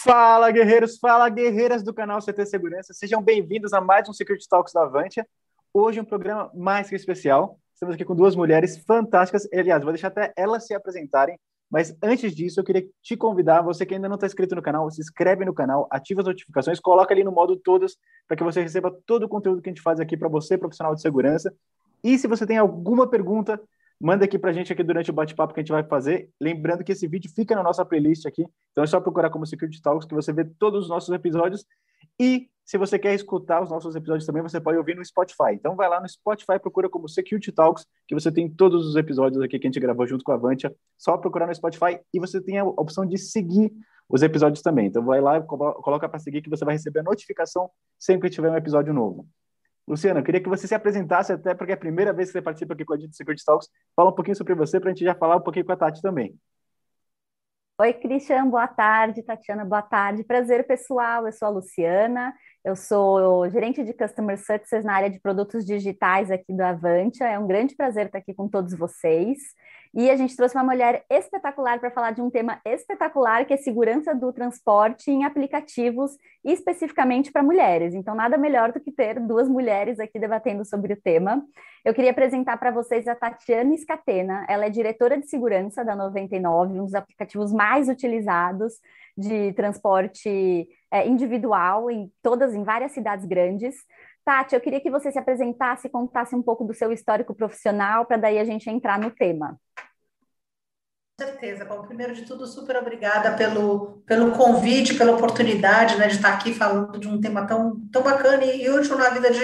Fala, guerreiros, fala, guerreiras do canal CT Segurança. Sejam bem-vindos a mais um Security Talks da Avantia. Hoje um programa mais que especial. Estamos aqui com duas mulheres fantásticas. Aliás, vou deixar até elas se apresentarem. Mas antes disso, eu queria te convidar, você que ainda não está inscrito no canal, se inscreve no canal, ativa as notificações, coloca ali no modo todas, para que você receba todo o conteúdo que a gente faz aqui para você, profissional de segurança. E se você tem alguma pergunta, manda aqui para a gente aqui durante o bate-papo que a gente vai fazer. Lembrando que esse vídeo fica na nossa playlist aqui, então é só procurar como Security Talks que você vê todos os nossos episódios. E se você quer escutar os nossos episódios também, você pode ouvir no Spotify. Então vai lá no Spotify, procura como Security Talks, que você tem todos os episódios aqui que a gente gravou junto com a Avantia. Só procurar no Spotify e você tem a opção de seguir os episódios também. Então vai lá, coloca para seguir que você vai receber a notificação sempre que tiver um episódio novo. Luciana, eu queria que você se apresentasse, até porque é a primeira vez que você participa aqui com a gente do Security Talks. Fala um pouquinho sobre você para a gente já falar um pouquinho com a Tati também. Oi, Christian, boa tarde. Tatiana, boa tarde. Prazer, pessoal. Eu sou a Luciana, eu sou gerente de Customer Success na área de produtos digitais aqui do Avantia. É um grande prazer estar aqui com todos vocês. E a gente trouxe uma mulher espetacular para falar de um tema espetacular, que é segurança do transporte em aplicativos, especificamente para mulheres. Então, nada melhor do que ter duas mulheres aqui debatendo sobre o tema. Eu queria apresentar para vocês a Tatiana Scatena. Ela é diretora de segurança da 99, um dos aplicativos mais utilizados de transporte é, individual em todas, em várias cidades grandes. Tati, eu queria que você se apresentasse e contasse um pouco do seu histórico profissional, para daí a gente entrar no tema. Certeza. Bom, primeiro de tudo, super obrigada pelo, pelo convite, pela oportunidade né, de estar aqui falando de um tema tão, tão bacana e útil na vida de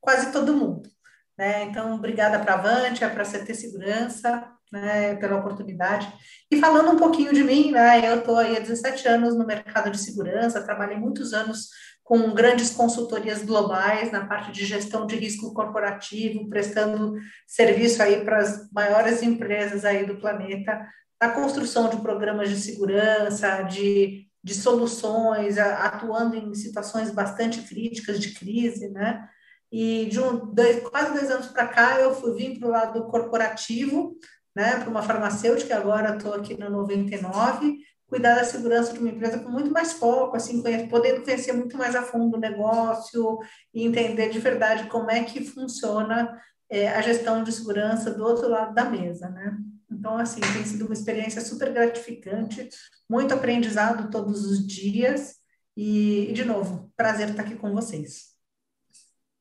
quase todo mundo. Né? Então, obrigada para a Avantia, para a CT Segurança, né, pela oportunidade. E falando um pouquinho de mim, né, eu estou aí há 17 anos no mercado de segurança, trabalhei muitos anos com grandes consultorias globais na parte de gestão de risco corporativo, prestando serviço aí para as maiores empresas aí do planeta, na construção de programas de segurança, de, de soluções, atuando em situações bastante críticas de crise, né? E de um, dois, quase dois anos para cá, eu fui vim para o lado corporativo, né, para uma farmacêutica, agora estou aqui na 99, cuidar da segurança de uma empresa com muito mais foco, assim, conhecer, podendo conhecer muito mais a fundo o negócio e entender de verdade como é que funciona é, a gestão de segurança do outro lado da mesa, né? Então, assim, tem sido uma experiência super gratificante, muito aprendizado todos os dias e, de novo, prazer estar aqui com vocês.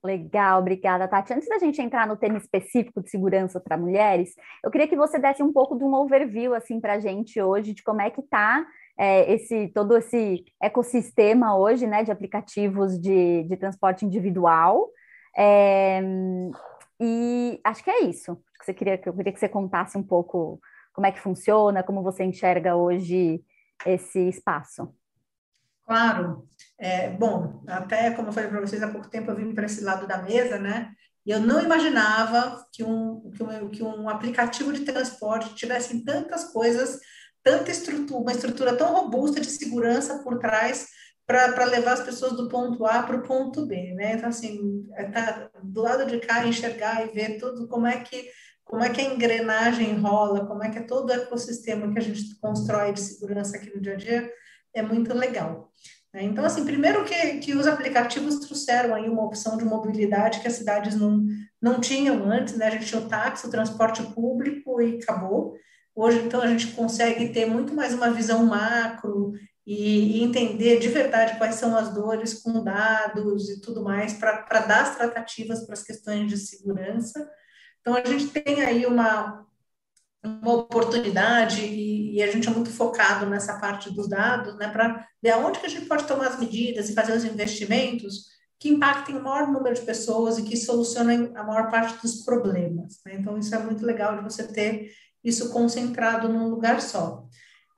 Legal, obrigada, Tati. Antes da gente entrar no tema específico de segurança para mulheres, eu queria que você desse um pouco de um overview assim para a gente hoje de como é que está é, esse todo esse ecossistema hoje, né, de aplicativos de, de transporte individual. É, e acho que é isso. Que você queria, eu queria que você contasse um pouco como é que funciona, como você enxerga hoje esse espaço. Claro. É, bom, até como eu falei para vocês há pouco tempo, eu vim para esse lado da mesa, né? E eu não imaginava que um, que um, que um aplicativo de transporte tivesse tantas coisas, tanta estrutura, uma estrutura tão robusta de segurança por trás para levar as pessoas do ponto A para o ponto B, né? Então, assim, é tá do lado de cá, enxergar e ver tudo, como é que como é que a engrenagem rola, como é que é todo o ecossistema que a gente constrói de segurança aqui no dia a dia, é muito legal. Né? Então, assim, primeiro que, que os aplicativos trouxeram aí uma opção de mobilidade que as cidades não, não tinham antes, né? A gente tinha o táxi, o transporte público e acabou. Hoje, então, a gente consegue ter muito mais uma visão macro e, e entender de verdade quais são as dores com dados e tudo mais para dar as tratativas para as questões de segurança. Então, a gente tem aí uma, uma oportunidade e, e, a gente é muito focado nessa parte dos dados, né, para ver aonde que a gente pode tomar as medidas e fazer os investimentos que impactem o maior número de pessoas e que solucionem a maior parte dos problemas. Né? Então, isso é muito legal de você ter isso concentrado num lugar só.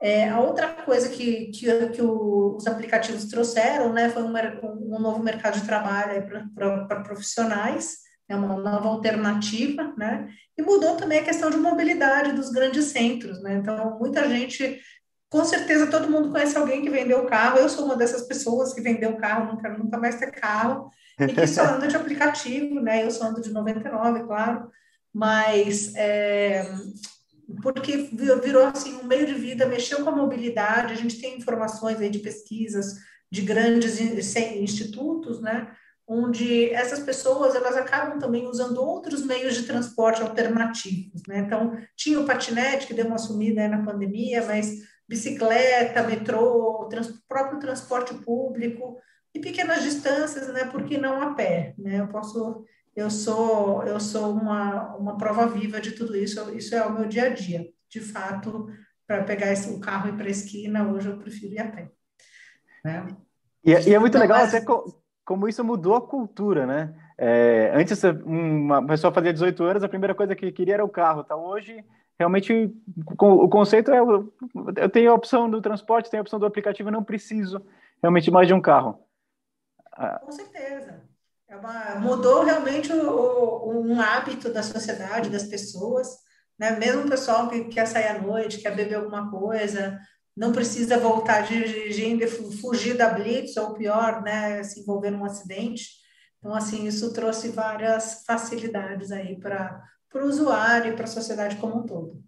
É, a outra coisa que, que, que os aplicativos trouxeram né, foi um, um novo mercado de trabalho para profissionais, é uma nova alternativa, né? E mudou também a questão de mobilidade dos grandes centros, né? Então, muita gente, com certeza todo mundo conhece alguém que vendeu carro. Eu sou uma dessas pessoas que vendeu carro, não nunca mais ter carro, e que só anda de aplicativo, né? Eu só ando de 99, claro, mas é, porque virou assim um meio de vida, mexeu com a mobilidade, a gente tem informações aí de pesquisas de grandes institutos, né, onde essas pessoas elas acabam também usando outros meios de transporte alternativos, né? Então, tinha o patinete que deu uma sumida na pandemia, mas bicicleta, metrô, trans, próprio transporte público e pequenas distâncias, né? Porque não a pé, né? Eu posso eu sou eu sou uma, uma prova viva de tudo isso, isso é o meu dia a dia. De fato, para pegar esse, o carro e ir para a esquina, hoje eu prefiro ir a pé. Né? E, é, e é muito então, legal mas... até como isso mudou a cultura, né? É, antes, uma pessoa fazia 18 anos, a primeira coisa que queria era o carro. Tá? Hoje, realmente, o conceito é: eu tenho a opção do transporte, tenho a opção do aplicativo, não preciso realmente mais de um carro. Com certeza. É uma, mudou realmente o, o, um hábito da sociedade, das pessoas. Né? Mesmo o pessoal que quer sair à noite, quer beber alguma coisa, não precisa voltar dirigindo e fugir da blitz, ou pior, né, se envolver num acidente. Então, assim, isso trouxe várias facilidades aí para o usuário e para a sociedade como um todo.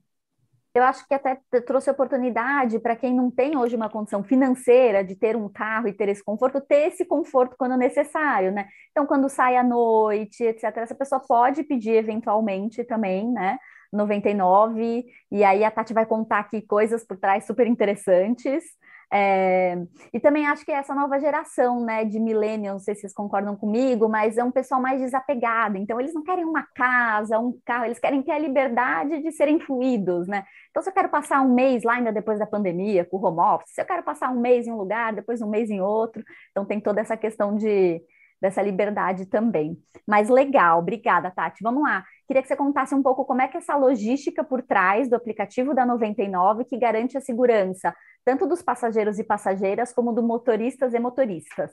Eu acho que até trouxe oportunidade para quem não tem hoje uma condição financeira de ter um carro e ter esse conforto, ter esse conforto quando necessário, né? Então, quando sai à noite, etc., essa pessoa pode pedir eventualmente também, né? 99, e aí a Tati vai contar aqui coisas por trás super interessantes. É, e também acho que essa nova geração, né, de millennials, não sei se vocês concordam comigo, mas é um pessoal mais desapegado. Então, eles não querem uma casa, um carro, eles querem ter a liberdade de serem fluidos, né? Então, se eu quero passar um mês lá ainda depois da pandemia, com o home office, se eu quero passar um mês em um lugar, depois um mês em outro, então tem toda essa questão de dessa liberdade também. Mas legal, obrigada, Tati. Vamos lá. Queria que você contasse um pouco como é que é essa logística por trás do aplicativo da 99 que garante a segurança tanto dos passageiros e passageiras como do motoristas e motoristas.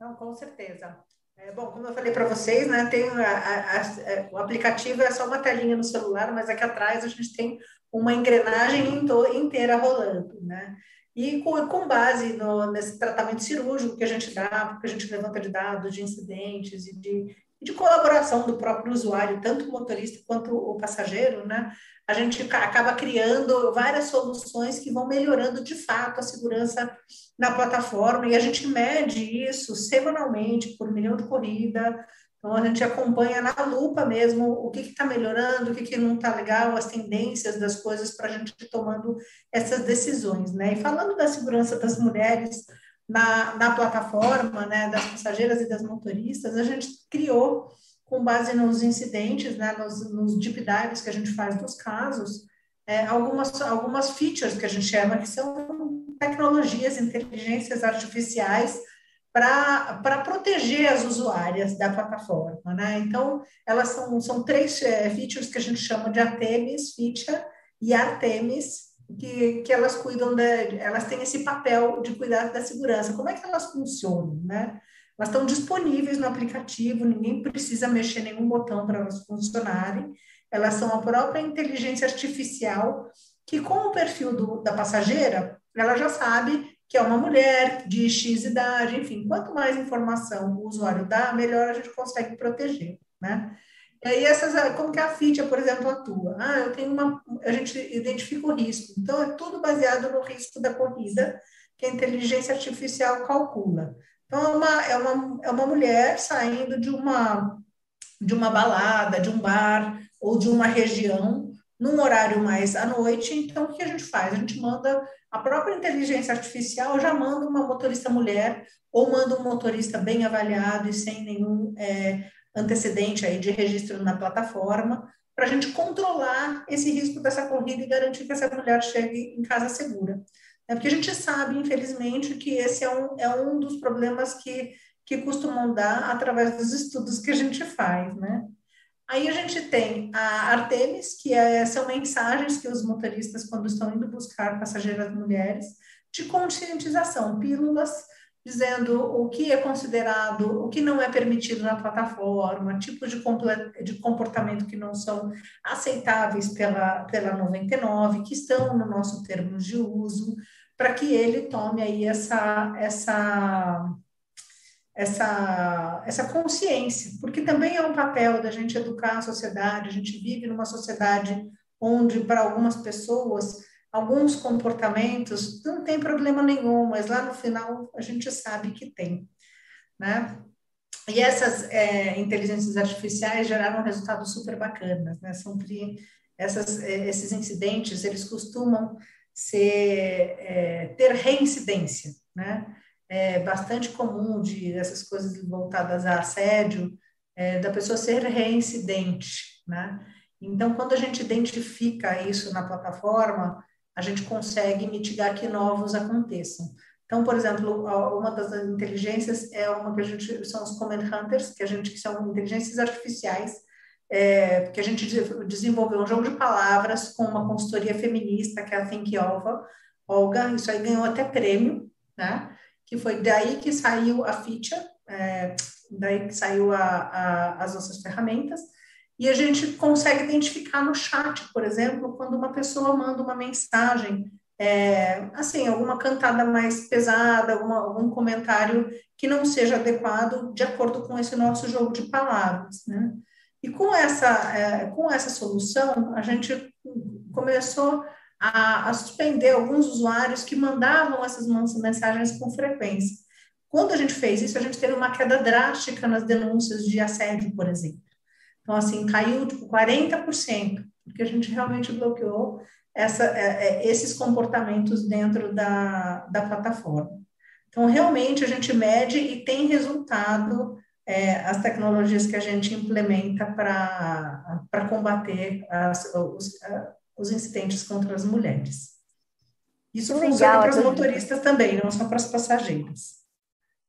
Não, com certeza. É, bom, como eu falei para vocês, né, tem a, a, a, o aplicativo é só uma telinha no celular, mas aqui atrás a gente tem uma engrenagem inteira rolando, né? E com, com base no, nesse tratamento cirúrgico que a gente dá, que a gente levanta de dados de incidentes e de, de colaboração do próprio usuário, tanto o motorista quanto o passageiro, né? A gente acaba criando várias soluções que vão melhorando de fato a segurança na plataforma e a gente mede isso semanalmente por milhão de corrida, então, a gente acompanha na lupa mesmo o que está melhorando, o que, que não está legal, as tendências das coisas para a gente ir tomando essas decisões, né? E falando da segurança das mulheres na, na plataforma, né, das passageiras e das motoristas, a gente criou, com base nos incidentes, né, nos, nos deep dives que a gente faz dos casos, é, algumas, algumas features que a gente chama que são tecnologias, inteligências artificiais, para proteger as usuárias da plataforma, né? Então, elas são, são três é, features que a gente chama de Artemis feature e Artemis, que, que elas cuidam da, elas têm esse papel de cuidar da segurança. Como é que elas funcionam, né? Elas estão disponíveis no aplicativo, ninguém precisa mexer nenhum botão para elas funcionarem. Elas são a própria inteligência artificial que, com o perfil do, da passageira, ela já sabe que é uma mulher de X idade, enfim, quanto mais informação o usuário dá, melhor a gente consegue proteger, né? E aí essas, como que a FITIA, por exemplo, atua? Ah, eu tenho uma, a gente identifica o risco. Então é tudo baseado no risco da corrida que a inteligência artificial calcula. Então é uma, é uma, é uma mulher saindo de uma de uma balada, de um bar ou de uma região num horário mais à noite. Então o que a gente faz? A gente manda a própria inteligência artificial já manda uma motorista mulher ou manda um motorista bem avaliado e sem nenhum é, antecedente aí de registro na plataforma, para a gente controlar esse risco dessa corrida e garantir que essa mulher chegue em casa segura. É porque a gente sabe, infelizmente, que esse é um, é um dos problemas que, que costumam dar através dos estudos que a gente faz, né? Aí a gente tem a Artemis, que é, são mensagens que os motoristas, quando estão indo buscar passageiras mulheres, de conscientização, pílulas dizendo o que é considerado, o que não é permitido na plataforma, tipos de, de comportamento que não são aceitáveis pela, pela 99, que estão no nosso termo de uso, para que ele tome aí essa, essa essa, essa consciência, porque também é um papel da gente educar a sociedade, a gente vive numa sociedade onde para algumas pessoas alguns comportamentos não tem problema nenhum, mas lá no final a gente sabe que tem, né? E essas é, inteligências artificiais geraram resultados super bacanas, né? São essas, é, esses incidentes, eles costumam ser, é, ter reincidência, né? É bastante comum de essas coisas voltadas a assédio, é, da pessoa ser reincidente, né? Então, quando a gente identifica isso na plataforma, a gente consegue mitigar que novos aconteçam. Então, por exemplo, uma das inteligências é uma que a gente são os comment hunters, que a gente que são inteligências artificiais, é, que a gente desenvolveu um jogo de palavras com uma consultoria feminista, que é a Think Olga. Olga, isso aí ganhou até prêmio, né? Que foi daí que saiu a feature, é, daí que saiu a, a, as nossas ferramentas. E a gente consegue identificar no chat, por exemplo, quando uma pessoa manda uma mensagem, é, assim, alguma cantada mais pesada, alguma, algum comentário que não seja adequado de acordo com esse nosso jogo de palavras, né? E com essa, é, com essa solução, a gente começou a, a, suspender alguns usuários que mandavam essas mensagens com frequência. Quando a gente fez isso, a gente teve uma queda drástica nas denúncias de assédio, por exemplo. Então, assim, caiu tipo 40%, porque a gente realmente bloqueou essa, é, é, esses comportamentos dentro da, da plataforma. Então, realmente, a gente mede e tem resultado é, as tecnologias que a gente implementa para combater as, os, os incidentes contra as mulheres. Isso funciona para os motoristas também, não só para as passageiras.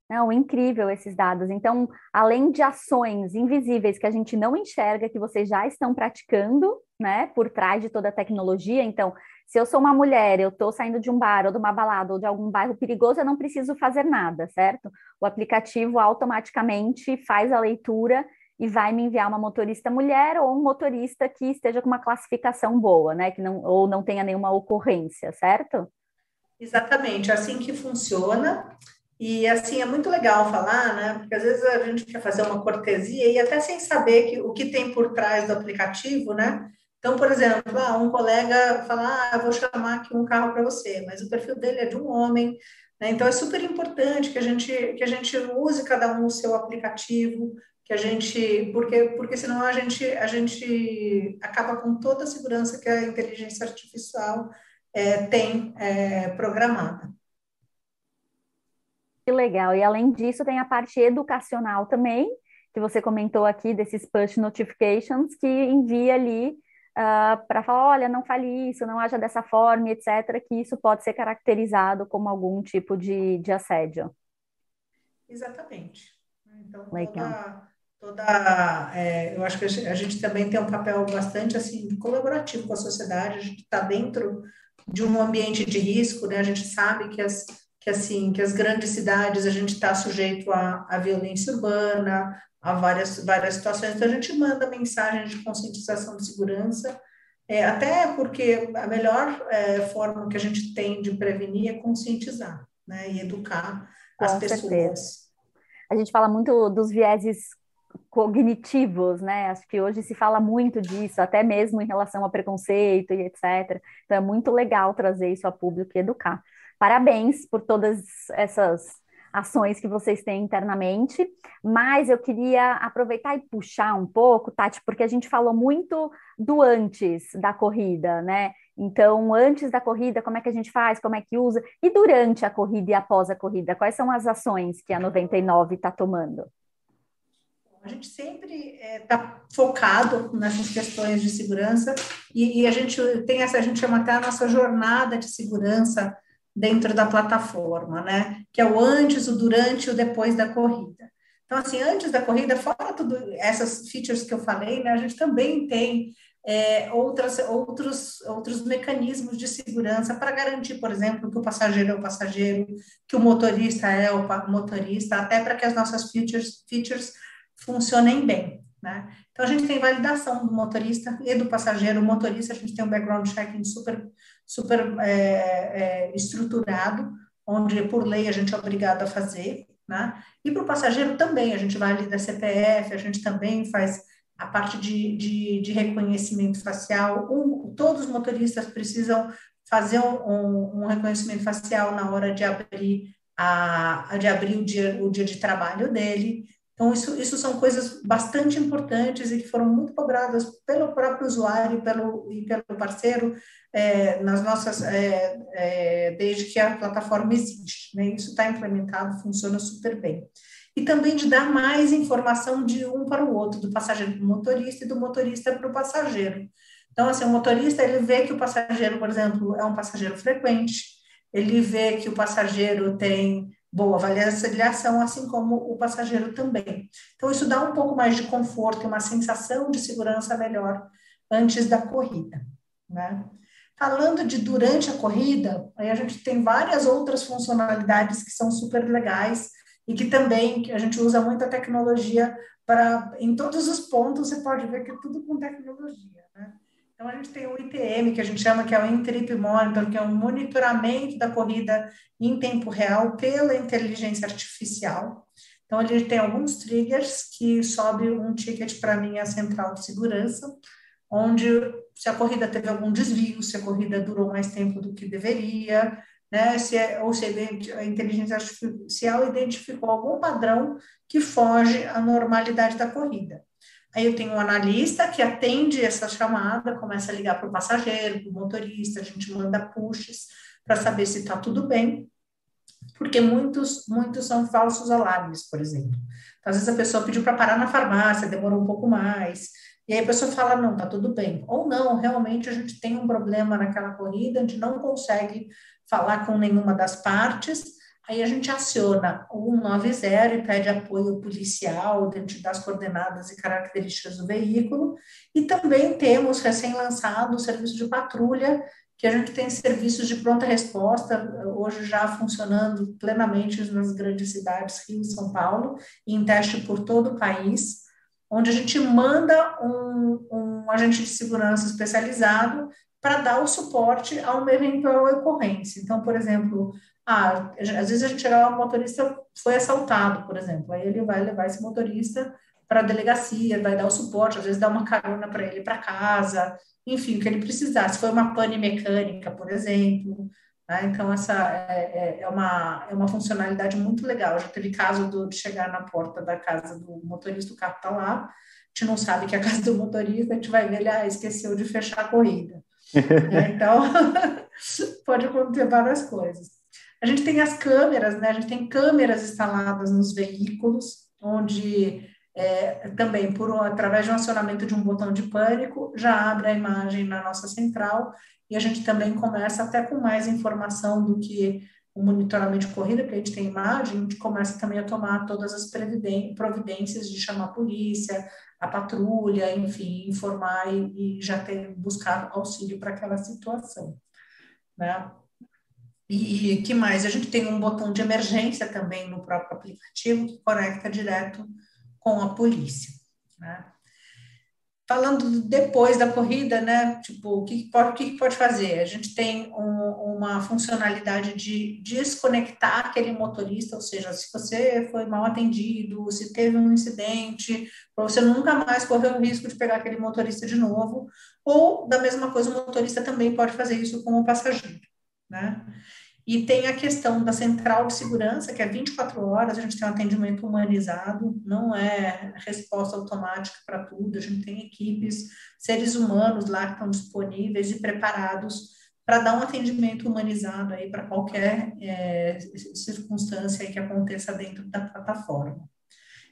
Não, incrível esses dados. Então, além de ações invisíveis que a gente não enxerga, que vocês já estão praticando, né, por trás de toda a tecnologia. Então, se eu sou uma mulher, eu estou saindo de um bar ou de uma balada ou de algum bairro perigoso, eu não preciso fazer nada, certo? O aplicativo automaticamente faz a leitura e vai me enviar uma motorista mulher ou um motorista que esteja com uma classificação boa, né, que não ou não tenha nenhuma ocorrência, certo? Exatamente, assim que funciona. E assim é muito legal falar, né? Porque às vezes a gente quer fazer uma cortesia e até sem saber que, o que tem por trás do aplicativo, né? Então, por exemplo, ah, um colega fala, ah, eu vou chamar aqui um carro para você, mas o perfil dele é de um homem, né? Então é super importante que a gente que a gente use cada um o seu aplicativo, que a gente, porque porque senão a gente a gente acaba com toda a segurança que a inteligência artificial é, tem é, programada. Que legal. E além disso, tem a parte educacional também, que você comentou aqui, desses push notifications, que envia ali uh, ah, para falar, olha, não fale isso, não haja dessa forma, etc., que isso pode ser caracterizado como algum tipo de, de assédio. Exatamente. Então, toda, toda é, eu acho que a gente também tem um papel bastante assim colaborativo com a sociedade, a gente está dentro de um ambiente de risco, né? A gente sabe que as que assim que as grandes cidades a gente está sujeito à, à violência urbana, a várias várias situações. Então a gente manda mensagens de conscientização de segurança, é, até porque a melhor é, forma que a gente tem de prevenir é conscientizar, né, e educar Com as pessoas. Certeza. A gente fala muito dos vieses cognitivos, né? Acho que hoje se fala muito disso, até mesmo em relação a preconceito e etc. Então é muito legal trazer isso a público e educar. Parabéns por todas essas ações que vocês têm internamente, mas eu queria aproveitar e puxar um pouco, Tati, porque a gente falou muito do antes da corrida, né? Então, antes da corrida, como é que a gente faz, como é que usa, e durante a corrida e após a corrida, quais são as ações que a 99 está tomando? A gente sempre está é, focado nessas questões de segurança e, e, a gente tem essa, a gente chama até a nossa jornada de segurança dentro da plataforma, né? Que é o antes, o durante e o depois da corrida. Então, assim, antes da corrida, fora tudo essas features que eu falei, né? A gente também tem é, outras, outros, outros mecanismos de segurança para garantir, por exemplo, que o passageiro é o passageiro, que o motorista é o motorista, até para que as nossas features, features funcionem bem. Né? Então, a gente tem validação do motorista e do passageiro. O motorista, a gente tem um background checking super, super é, é, estruturado, onde, por lei, a gente é obrigado a fazer. Né? E para o passageiro também, a gente valida CPF, a gente também faz a parte de, de, de reconhecimento facial. Um, todos os motoristas precisam fazer um, um, reconhecimento facial na hora de abrir, a, de abrir o, dia, o dia de trabalho dele. Então, isso, isso são coisas bastante importantes e que foram muito cobradas pelo próprio usuário pelo, e pelo parceiro é, nas nossas, é, é, desde que a plataforma existe. Né? Isso está implementado, funciona super bem e também de dar mais informação de um para o outro, do passageiro para o motorista e do motorista para o passageiro. Então, assim, o motorista, ele vê que o passageiro, por exemplo, é um passageiro frequente, ele vê que o passageiro tem boa avaliação, assim como o passageiro também. Então, isso dá um pouco mais de conforto e uma sensação de segurança melhor antes da corrida, né? Falando de durante a corrida, aí a gente tem várias outras funcionalidades que são super legais, e que também a gente usa muita tecnologia para, em todos os pontos, você pode ver que é tudo com tecnologia? Então, a gente tem o ITM, que a gente chama que é o In-Trip Monitor, que é um monitoramento da corrida em tempo real pela inteligência artificial. Então, ele tem alguns triggers que sobe um ticket para a minha central de segurança, onde se a corrida teve algum desvio, se a corrida durou mais tempo do que deveria, né? Se é, ou se a inteligência artificial identificou algum padrão que foge à normalidade da corrida. Aí eu tenho um analista que atende essa chamada, começa a ligar para o passageiro, para o motorista, a gente manda pushes para saber se está tudo bem, porque muitos, muitos são falsos alarmes, por exemplo. Então, às vezes a pessoa pediu para parar na farmácia, demorou um pouco mais, e aí a pessoa fala, não, tá tudo bem. Ou não, realmente a gente tem um problema naquela corrida, a gente não consegue falar com nenhuma das partes, aí a gente aciona o 190 e pede apoio policial dentro das coordenadas e características do veículo, e também temos recém-lançado o serviço de patrulha, que a gente tem serviços de pronta resposta, hoje já funcionando plenamente nas grandes cidades, Rio e São Paulo, e em teste por todo o país, onde a gente manda um, um agente de segurança especializado para dar o suporte a uma eventual ocorrência. Então, por exemplo, ah, às vezes a gente chega o motorista foi assaltado, por exemplo, aí ele vai levar esse motorista para a delegacia, vai dar o suporte, às vezes dá uma carona para ele para casa, enfim, o que ele precisar. Se foi uma pane mecânica, por exemplo, né? então essa é, é, é, uma, é uma funcionalidade muito legal. Já teve caso do, de chegar na porta da casa do motorista, o carro está lá, a gente não sabe que é a casa do motorista, a gente vai ver ele ah, esqueceu de fechar a corrida. Né? Então, pode acontecer várias coisas. A gente tem as câmeras, né? A gente tem câmeras instaladas nos veículos, onde é, também, por através de um acionamento de um botão de pânico, já abre a imagem na nossa central e a gente também começa até com mais informação do que o monitoramento de corrida, porque a gente tem imagem, a gente começa também a tomar todas as providências de chamar a polícia, a patrulha, enfim, informar e, e já ter buscar auxílio para aquela situação, né? E que mais? A gente tem um botão de emergência também no próprio aplicativo que conecta direto com a polícia, né? Falando depois da corrida, né? Tipo, o que pode, o que pode fazer? A gente tem um, uma funcionalidade de desconectar aquele motorista, ou seja, se você foi mal atendido, se teve um incidente, para você nunca mais correr o risco de pegar aquele motorista de novo, ou da mesma coisa, o motorista também pode fazer isso com o passageiro, né? E tem a questão da central de segurança, que é 24 horas, a gente tem um atendimento humanizado, não é resposta automática para tudo, a gente tem equipes, seres humanos lá que estão disponíveis e preparados para dar um atendimento humanizado aí para qualquer é, circunstância que aconteça dentro da plataforma.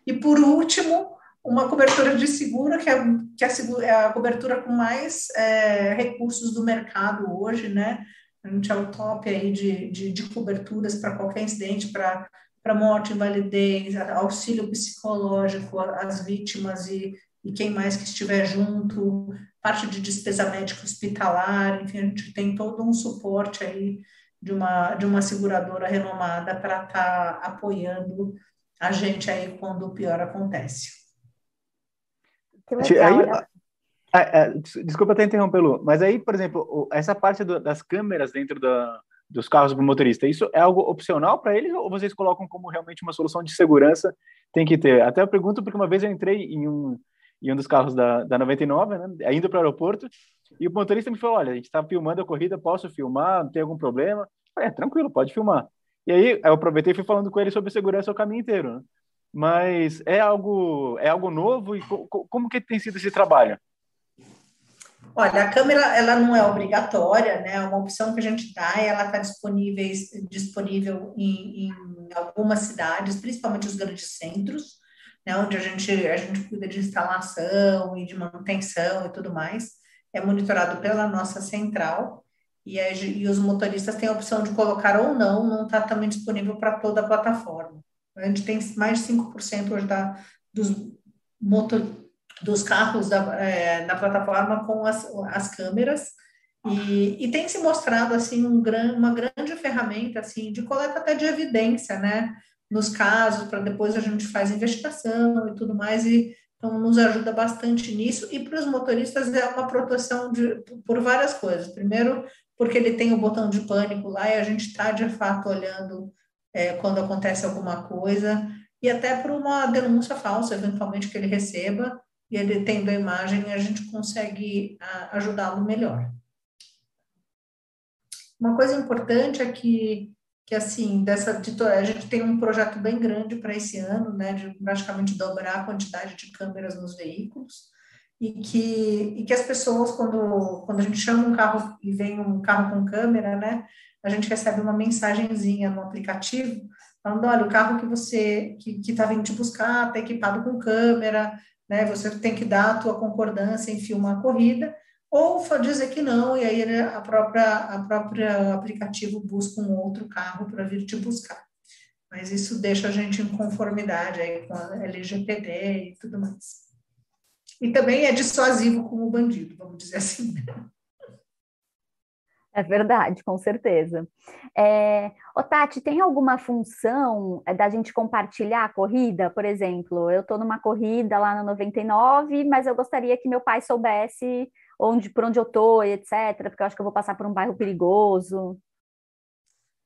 E por último, uma cobertura de seguro, que é, que é a, cobertura com mais é, recursos do mercado hoje, né? A gente é o top aí de, de, de coberturas para qualquer incidente, para para morte, invalidez, auxílio psicológico às vítimas e, e quem mais que estiver junto, parte de despesa médica hospitalar, enfim, a gente tem todo um suporte aí de uma, de uma seguradora renomada para estar tá apoiando a gente aí quando o pior acontece. Que legal, aí, é, é, desculpa até interromper, Lu, mas aí, por exemplo, essa parte do, das câmeras dentro da, dos carros para o motorista, isso é algo opcional para eles ou vocês colocam como realmente uma solução de segurança tem que ter? Até eu pergunto porque uma vez eu entrei em um em um dos carros da, da 99, né, indo para o aeroporto, e o motorista me falou, olha, a gente está filmando a corrida, posso filmar, não tem algum problema? É, tranquilo, pode filmar. E aí eu aproveitei e fui falando com ele sobre segurança o caminho inteiro, né? Mas é algo, é algo novo e co como que tem sido esse trabalho? Olha, a câmera ela não é obrigatória, né? É uma opção que a gente dá ela está disponível, disponível em, em, algumas cidades, principalmente os grandes centros, né? Onde a gente, a gente cuida de instalação e de manutenção e tudo mais. É monitorado pela nossa central e, e os motoristas têm a opção de colocar ou não, não está também disponível para toda a plataforma. A gente tem mais de 5% hoje da, dos motor, dos carros da, é, na plataforma com as, as câmeras e, e, tem se mostrado assim um gran, uma grande ferramenta assim de coleta até de evidência, né? Nos casos para depois a gente faz investigação e tudo mais e então nos ajuda bastante nisso e para os motoristas é uma proteção de, por várias coisas. Primeiro porque ele tem o botão de pânico lá e a gente está de fato olhando é, quando acontece alguma coisa e até por uma denúncia falsa eventualmente que ele receba e ele tendo a imagem, a gente consegue ajudá-lo melhor. Uma coisa importante é que, que assim, dessa, de, a gente tem um projeto bem grande para esse ano, né, de praticamente dobrar a quantidade de câmeras nos veículos, e que, e que as pessoas, quando, quando a gente chama um carro e vem um carro com câmera, né, a gente recebe uma mensagenzinha no aplicativo, falando, olha, o carro que você, que está vindo te buscar, está equipado com câmera, né? Você tem que dar a tua concordância em filmar a corrida, ou dizer que não, e aí a própria, a própria aplicativo busca um outro carro para vir te buscar. Mas isso deixa a gente em conformidade aí com a LGPD e tudo mais. E também é dissuasivo como bandido, vamos dizer assim. É verdade, com certeza. É, ô Tati, tem alguma função é, da gente compartilhar a corrida? Por exemplo, eu estou numa corrida lá no 99, mas eu gostaria que meu pai soubesse onde, por onde eu estou, etc., porque eu acho que eu vou passar por um bairro perigoso.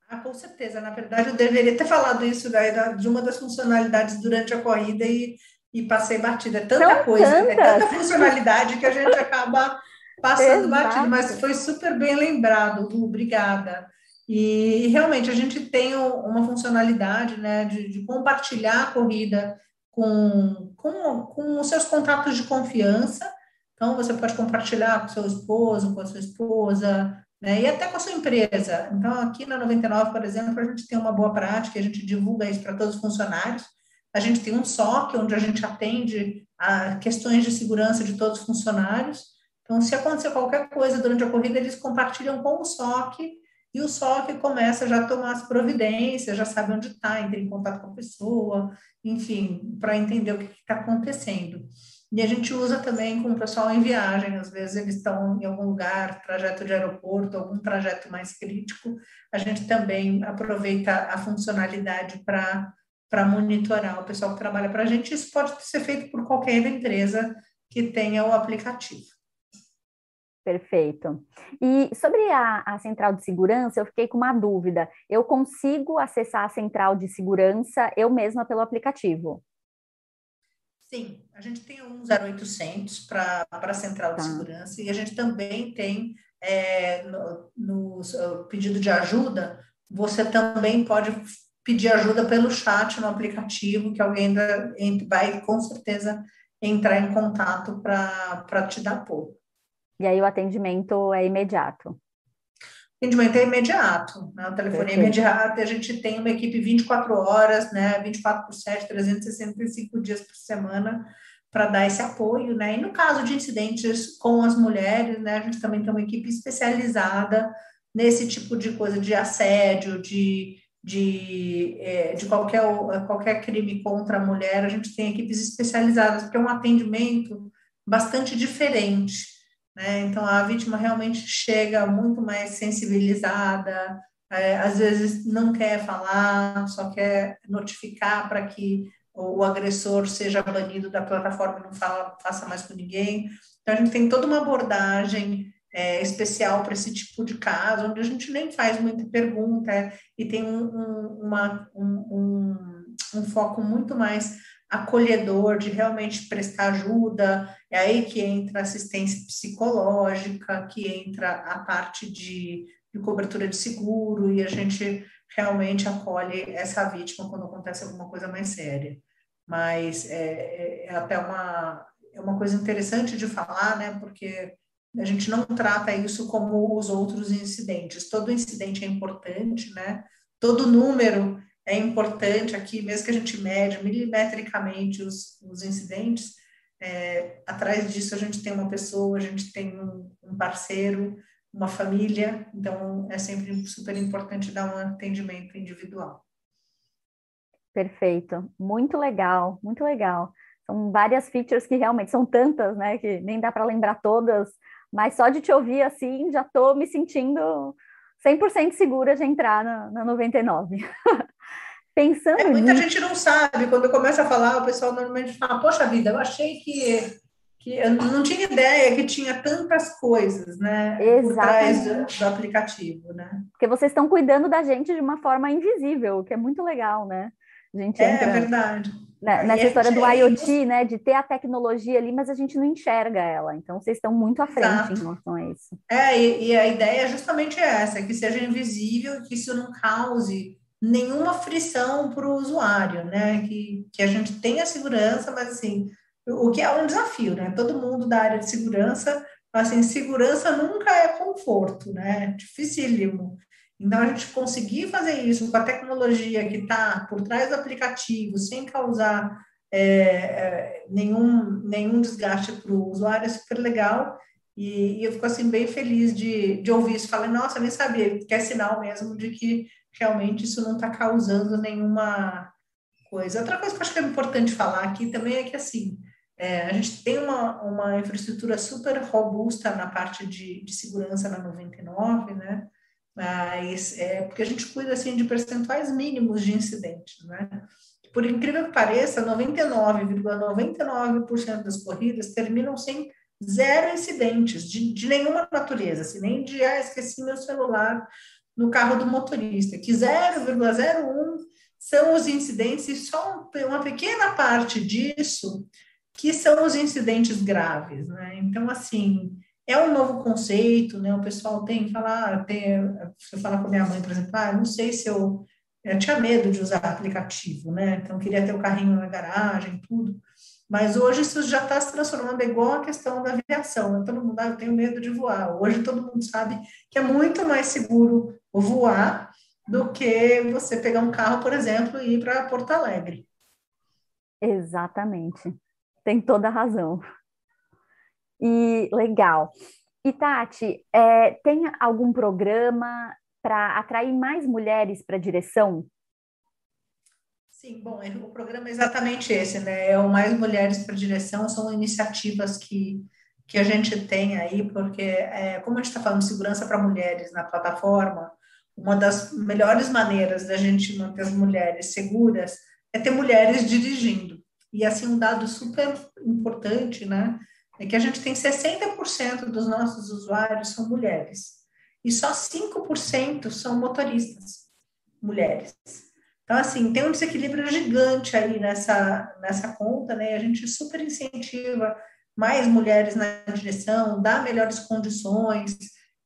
Ah, com certeza. Na verdade, eu deveria ter falado isso daí, de uma das funcionalidades durante a corrida e, e passei batida. É tanta coisa, é tanta funcionalidade que a gente acaba passando Exato. batido, mas foi super bem lembrado, Lu, obrigada. E, e, realmente a gente tem uma funcionalidade né, de, de compartilhar a corrida com, com, com os seus contatos de confiança. Então, você pode compartilhar com seu esposo, com a sua esposa, né, e até com a sua empresa. Então, aqui na 99, por exemplo, a gente tem uma boa prática, a gente divulga isso para todos os funcionários. A gente tem um SOC, onde a gente atende a questões de segurança de todos os funcionários. Então, se acontecer qualquer coisa durante a corrida, eles compartilham com o SOC e o SOC começa já a tomar as providências, já sabe onde está, entra em contato com a pessoa, enfim, para entender o que está acontecendo. E a gente usa também com o pessoal em viagem, às vezes eles estão em algum lugar, trajeto de aeroporto, algum trajeto mais crítico, a gente também aproveita a funcionalidade para monitorar o pessoal que trabalha para a gente. Isso pode ser feito por qualquer empresa que tenha o aplicativo. Perfeito. E sobre a, a, central de segurança, eu fiquei com uma dúvida. Eu consigo acessar a central de segurança eu mesma pelo aplicativo? Sim, a gente tem um 0800 para a central de tá. segurança e a gente também tem é, no, no pedido de ajuda, você também pode pedir ajuda pelo chat no aplicativo, que alguém vai com certeza entrar em contato para te dar apoio. E aí o atendimento é imediato. O atendimento é imediato, né? o telefone é imediato e a gente tem uma equipe 24 horas, né? 24 por 7, 365 dias por semana para dar esse apoio, né? E no caso de incidentes com as mulheres, né, a gente também tem uma equipe especializada nesse tipo de coisa de assédio, de, de, é, de qualquer, qualquer crime contra a mulher, a gente tem equipes especializadas, porque é um atendimento bastante diferente. Né? Então, a vítima realmente chega muito mais sensibilizada, é, às vezes não quer falar, só quer notificar para que o agressor seja banido da plataforma e não fala, faça mais com ninguém. Então, a gente tem toda uma abordagem é, especial para esse tipo de caso, onde a gente nem faz muita pergunta e tem um, um, uma, um, um, um foco muito mais acolhedor, de realmente prestar ajuda. É aí que entra assistência psicológica, que entra a parte de, de cobertura de seguro, e a gente realmente acolhe essa vítima quando acontece alguma coisa mais séria. Mas é, é, é até uma, é uma coisa interessante de falar, né? Porque a gente não trata isso como os outros incidentes. Todo incidente é importante, né? Todo número é importante aqui, mesmo que a gente mede milimetricamente os, os incidentes, é, atrás disso a gente tem uma pessoa, a gente tem um, um, parceiro, uma família, então é sempre super importante dar um atendimento individual. Perfeito, muito legal, muito legal. São várias features que realmente são tantas, né, que nem dá para lembrar todas, mas só de te ouvir assim, já estou me sentindo 100% segura de entrar na, na 99. Pensando é, muita nisso... gente não sabe, quando começa a falar, o pessoal normalmente fala, poxa vida, eu achei que, que eu não tinha ideia que tinha tantas coisas, né, Exatamente. por trás do, do, aplicativo, né? Porque vocês estão cuidando da gente de uma forma invisível, que é muito legal, né? A gente é, entra... é verdade. Nessa história do IoT, né, de ter a tecnologia ali, mas a gente não enxerga ela. Então, vocês estão muito à frente Exato. em relação a isso. É, e, e, a ideia é justamente essa, que seja invisível, que isso não cause nenhuma frição para o usuário, né? Que, que a gente tenha segurança, mas assim, o que é um desafio, né? Todo mundo da área de segurança, assim, segurança nunca é conforto, né? Dificílimo. Então, a gente conseguir fazer isso com a tecnologia que está por trás do aplicativo, sem causar é, é, nenhum, nenhum desgaste para o usuário, é super legal. E, e, eu fico assim bem feliz de, de ouvir isso. Falei, nossa, nem sabia, que é sinal mesmo de que realmente isso não está causando nenhuma coisa. Outra coisa que eu acho que é importante falar aqui também é que, assim, é, a gente tem uma, uma infraestrutura super robusta na parte de, de segurança na 99, né? Mas é porque a gente cuida, assim, de percentuais mínimos de incidentes, né? Por incrível que pareça, 99,99% ,99 das corridas terminam sem zero incidentes de, de nenhuma natureza, assim, nem de, ah, esqueci meu celular no carro do motorista, que 0,01 são os incidentes, e só uma pequena parte disso que são os incidentes graves, né? Então, assim, é um novo conceito, né? O pessoal tem que falar, tem, se eu falar com minha mãe, por exemplo, ah, não sei se eu, eu tinha medo de usar aplicativo, né? Então, queria ter o carrinho na garagem, tudo. Mas hoje isso já está se transformando igual a questão da aviação. Né? Todo mundo, ah, eu tenho medo de voar. Hoje todo mundo sabe que é muito mais seguro voar do que você pegar um carro, por exemplo, e ir para Porto Alegre. Exatamente. Tem toda a razão. E legal. E Tati, é, tem algum programa para atrair mais mulheres para a direção? Sim, bom, é, o programa é exatamente esse, né? É o Mais Mulheres para Direção, são iniciativas que, que a gente tem aí, porque, é, como a gente está falando de segurança para mulheres na plataforma, uma das melhores maneiras da gente manter as mulheres seguras é ter mulheres dirigindo. E, assim, um dado super importante, né? É que a gente tem 60% dos nossos usuários são mulheres. E só 5% são motoristas mulheres. Então, assim, tem um desequilíbrio gigante aí nessa, nessa conta, né? A gente super incentiva mais mulheres na direção, dá melhores condições,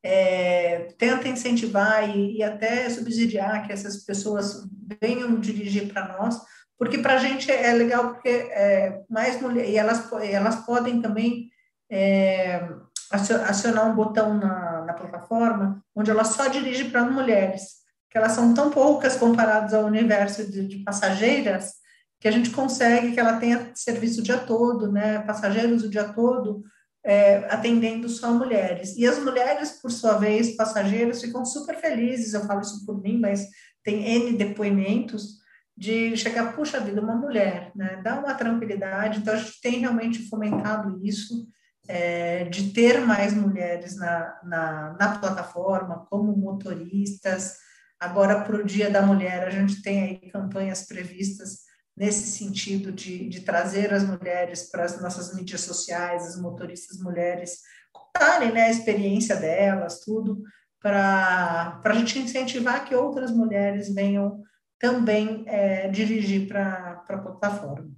é, tenta incentivar e, e, até subsidiar que essas pessoas venham dirigir para nós, porque para a gente é legal porque é, mais mulheres, e elas, elas podem também é, acionar um botão na, na plataforma onde ela só dirige para mulheres que elas são tão poucas comparadas ao universo de, de, passageiras, que a gente consegue que ela tenha serviço o dia todo, né, passageiros o dia todo, é, atendendo só mulheres. E as mulheres, por sua vez, passageiros, ficam super felizes, eu falo isso por mim, mas tem N depoimentos, de chegar, puxa vida, uma mulher, né, dá uma tranquilidade, então a gente tem realmente fomentado isso, é, de ter mais mulheres na, na, na plataforma, como motoristas, Agora, para o Dia da Mulher, a gente tem aí campanhas previstas nesse sentido de, de trazer as mulheres para as nossas mídias sociais, as motoristas mulheres, contarem né, a experiência delas, tudo, para a gente incentivar que outras mulheres venham também é, dirigir para a plataforma.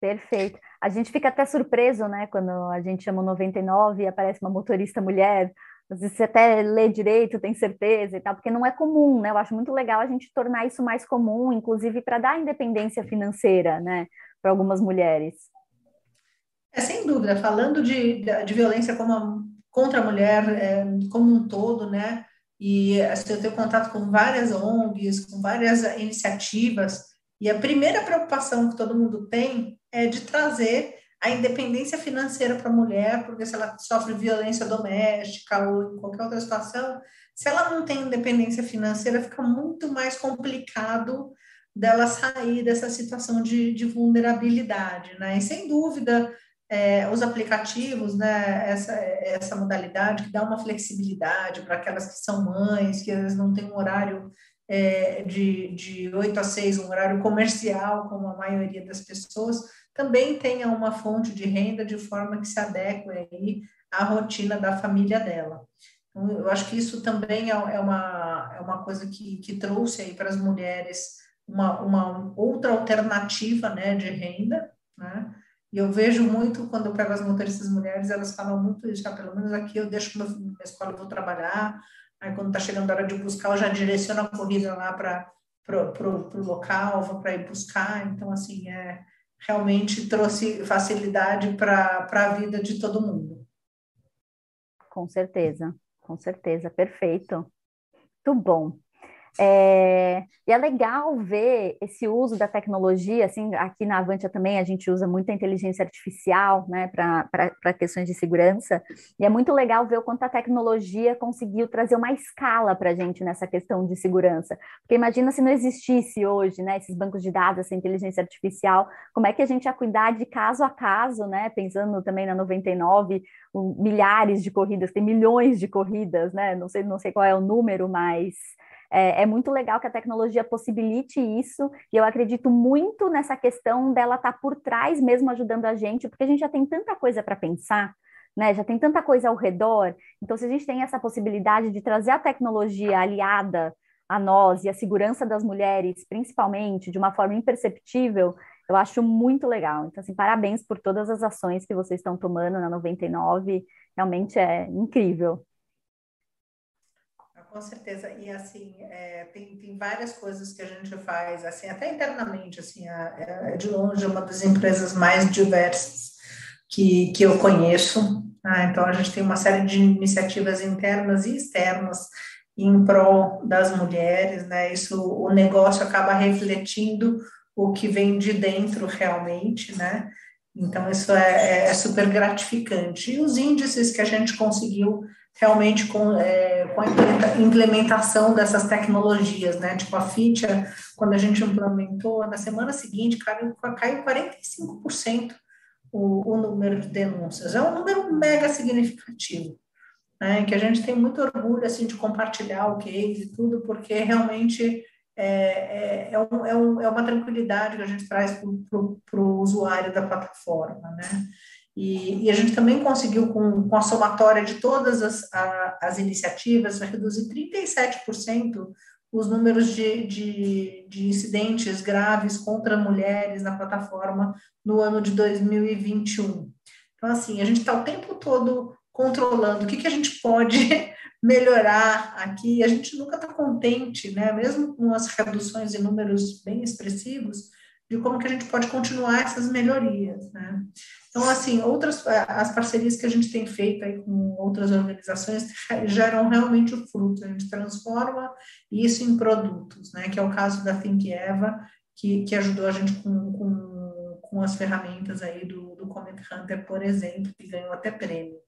Perfeito. A gente fica até surpreso, né, quando a gente chama o 99 e aparece uma motorista mulher. Às vezes você até lê direito, tem certeza e tal, porque não é comum, né? Eu acho muito legal a gente tornar isso mais comum, inclusive para dar independência financeira, né, para algumas mulheres. É sem dúvida. Falando de, de violência como contra a mulher é, como um todo, né? E assim, eu tenho contato com várias ONGs, com várias iniciativas, e a primeira preocupação que todo mundo tem é de trazer a independência financeira para a mulher, porque se ela sofre violência doméstica ou em qualquer outra situação, se ela não tem independência financeira, fica muito mais complicado dela sair dessa situação de, de vulnerabilidade, né? E sem dúvida, é, os aplicativos, né, essa, essa modalidade que dá uma flexibilidade para aquelas que são mães, que às vezes não têm um horário é, de, de 8 a 6, um horário comercial, como a maioria das pessoas, também tenha uma fonte de renda de forma que se adeque aí à rotina da família dela. Então, eu acho que isso também é, é uma, é uma coisa que, que trouxe aí para as mulheres uma, uma outra alternativa né, de renda, né? E eu vejo muito, quando eu pego as motoristas mulheres, elas falam muito isso, ah, pelo menos aqui eu deixo meu na escola, vou trabalhar, aí quando está chegando a hora de buscar, eu já direciono a corrida lá para o local, vou para ir buscar, então, assim, é, realmente trouxe facilidade para a vida de todo mundo. Com certeza, com certeza, perfeito. Muito bom. É, e é legal ver esse uso da tecnologia, assim, aqui na Avantia também a gente usa muita inteligência artificial, né, para questões de segurança, e é muito legal ver o quanto a tecnologia conseguiu trazer uma escala para a gente nessa questão de segurança, porque imagina se não existisse hoje, né, esses bancos de dados, essa inteligência artificial, como é que a gente ia cuidar de caso a caso, né, pensando também na 99, milhares de corridas, tem milhões de corridas, né, não sei, não sei qual é o número, mas é, é, muito legal que a tecnologia possibilite isso, e eu acredito muito nessa questão dela estar tá por trás mesmo ajudando a gente, porque a gente já tem tanta coisa para pensar, né? Já tem tanta coisa ao redor. Então, se a gente tem essa possibilidade de trazer a tecnologia aliada a nós e a segurança das mulheres, principalmente, de uma forma imperceptível, eu acho muito legal. Então, assim, parabéns por todas as ações que vocês estão tomando na 99, realmente é incrível. Com certeza, e assim, é, tem, tem várias coisas que a gente faz, assim, até internamente, assim, é, é de longe uma das empresas mais diversas que, que eu conheço, né? então a gente tem uma série de iniciativas internas e externas em prol das mulheres, né, isso, o negócio acaba refletindo o que vem de dentro realmente, né, então isso é, é super gratificante, e os índices que a gente conseguiu realmente com, é, com a implementação dessas tecnologias, né? Tipo a FITIA, quando a gente implementou, na semana seguinte caiu, caiu 45% o, o número de denúncias. É um número mega significativo, né? Que a gente tem muito orgulho, assim, de compartilhar o case e tudo, porque realmente é, é, é, um, é, um, é uma tranquilidade que a gente traz para o usuário da plataforma, né? E, e, a gente também conseguiu, com, com a somatória de todas as, a, as iniciativas, reduzir 37% os números de, de, de, incidentes graves contra mulheres na plataforma no ano de 2021. Então, assim, a gente está o tempo todo controlando o que, que a gente pode melhorar aqui. A gente nunca está contente, né? mesmo com as reduções em números bem expressivos, de como que a gente pode continuar essas melhorias, né? Então, assim, outras, as parcerias que a gente tem feito aí com outras organizações geram realmente o fruto, a gente transforma isso em produtos, né? Que é o caso da Think Eva, que, que ajudou a gente com, com, com as ferramentas aí do, do Comet Hunter, por exemplo, que ganhou até prêmio.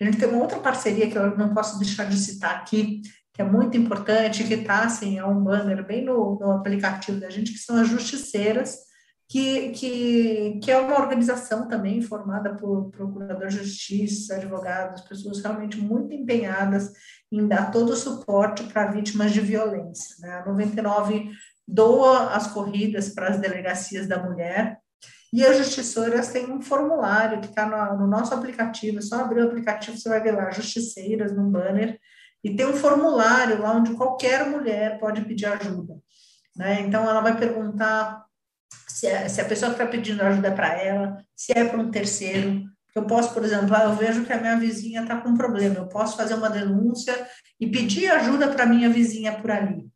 A gente tem uma outra parceria que eu não posso deixar de citar aqui, que é muito importante, que está, assim, é um banner bem no, no aplicativo da gente, que são as justiceiras, que, que, que é uma organização também formada por procurador de justiça, advogados, pessoas realmente muito empenhadas em dar todo o suporte para vítimas de violência. Né? A 99 doa as corridas para as delegacias da mulher, e as justiceiras têm um formulário que está no, no, nosso aplicativo, é só abrir o aplicativo, você vai ver lá, justiceiras, no banner, e tem um formulário lá onde qualquer mulher pode pedir ajuda. Né? Então, ela vai perguntar se, é, se a pessoa que está pedindo ajuda é para ela, se é para um terceiro. Eu posso, por exemplo, ah, eu vejo que a minha vizinha está com um problema, eu posso fazer uma denúncia e pedir ajuda para a minha vizinha por ali.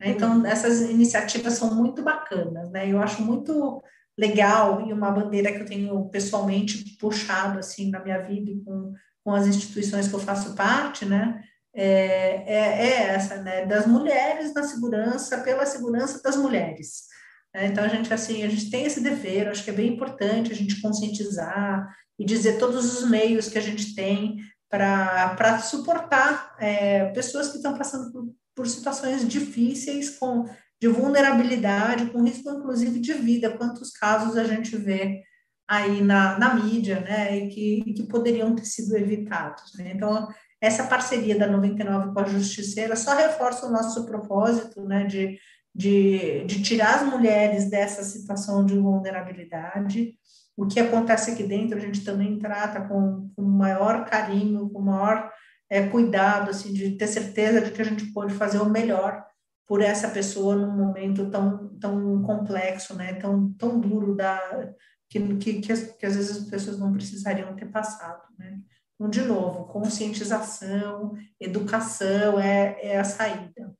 Né? Então, essas iniciativas são muito bacanas, né? Eu acho muito legal e uma bandeira que eu tenho pessoalmente puxado assim na minha vida e com, com as instituições que eu faço parte, né? É, é, é essa, né? Das mulheres na segurança, pela segurança das mulheres. Né? Então a gente assim, a gente tem esse dever, acho que é bem importante a gente conscientizar e dizer todos os meios que a gente tem para suportar é, pessoas que estão passando por, por situações difíceis com de vulnerabilidade, com risco inclusive de vida. Quantos casos a gente vê aí na, na mídia, né, e que, e que poderiam ter sido evitados, né? Então, essa parceria da 99 com a Justiceira só reforça o nosso propósito, né, de, de, de tirar as mulheres dessa situação de vulnerabilidade. O que acontece aqui dentro, a gente também trata com, com maior carinho, com maior é, cuidado, assim, de ter certeza de que a gente pode fazer o melhor por essa pessoa num momento tão, tão complexo, né, tão, tão duro da, que, que, que, que às vezes as pessoas não precisariam ter passado, né. Então, de novo, conscientização, educação é, é a saída.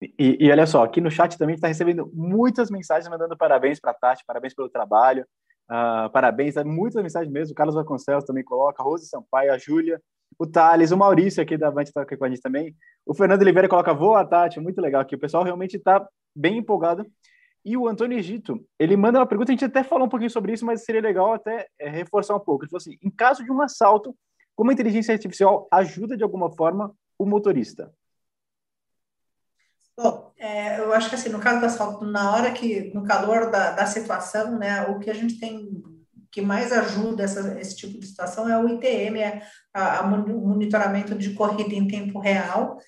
E, e, olha só, aqui no chat também está recebendo muitas mensagens mandando parabéns para a Tati, parabéns pelo trabalho, uh, parabéns, muitas mensagens mesmo. O Carlos Vasconcelos também coloca, Rose Sampaio, a Júlia, o Thales, o Maurício aqui da Avante está aqui com a gente também. O Fernando Oliveira coloca voa, Tati, muito legal aqui. O pessoal realmente está bem empolgado. E o Antônio Egito, ele manda uma pergunta, a gente até falou um pouquinho sobre isso, mas seria legal até é, reforçar um pouco. Ele falou assim: em caso de um assalto, como a inteligência artificial ajuda de alguma forma o motorista? Bom, é, eu acho que assim, no caso do assalto, na hora que, no calor da, da situação, né, o que a gente tem que mais ajuda essa, esse tipo de situação é o ITM, é a, monitoramento de corrida em tempo real.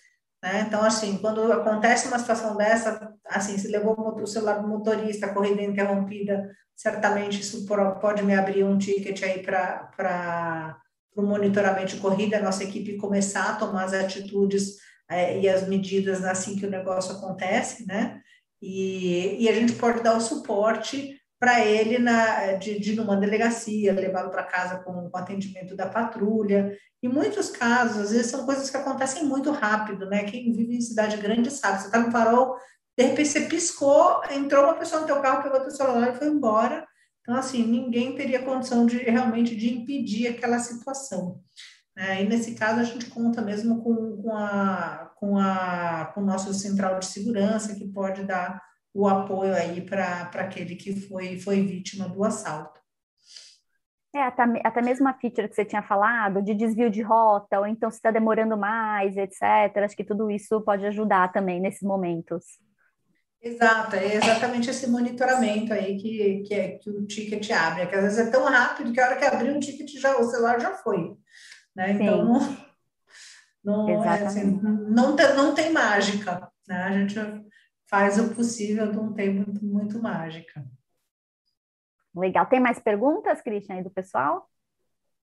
Né? Então, assim, quando acontece uma situação dessa, assim, se levou o celular do motorista, a corrida interrompida, certamente isso pode me abrir um ticket aí para o monitoramento de corrida, a nossa equipe começar a tomar as atitudes é, e as medidas assim que o negócio acontece, né? E, e a gente pode dar o suporte para ele na, de, de numa delegacia, levá-lo para casa com, com atendimento da patrulha. Em muitos casos, às vezes são coisas que acontecem muito rápido, né? Quem vive em cidade grande sabe. Você está no farol, de repente você piscou, entrou uma pessoa no teu carro, pegou teu celular e foi embora. Então, assim, ninguém teria condição de realmente de impedir aquela situação. É, e nesse caso a gente conta mesmo com, com, a, com, a, com o nosso central de segurança, que pode dar o apoio aí para aquele que foi, foi vítima do assalto. É, até, até mesmo a feature que você tinha falado, de desvio de rota, ou então se está demorando mais, etc. Acho que tudo isso pode ajudar também nesses momentos. Exato, é exatamente esse monitoramento aí que, que, é, que o ticket abre, é que às vezes é tão rápido que a hora que abrir um ticket já, o celular já foi. Né? Então, não, não, é assim, não, tem, não tem mágica. Né? A gente faz o possível, não tem muito, muito mágica. Legal. Tem mais perguntas, Christian, aí do pessoal?